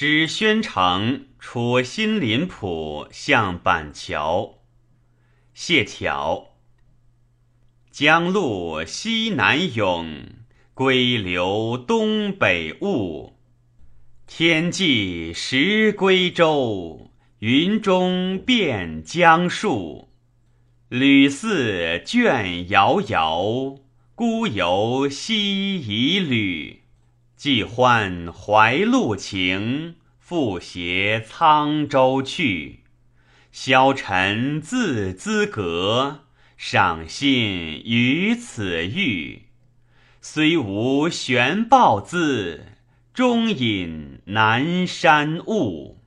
知宣城出新林浦，向板桥。谢桥。江路西南涌，归流东北雾。天际时归舟，云中变江树。吕寺卷遥遥，孤游西夷旅。既欢怀路情，复携沧州去。消沉自兹阁，赏心于此玉。虽无悬抱资，终引南山雾。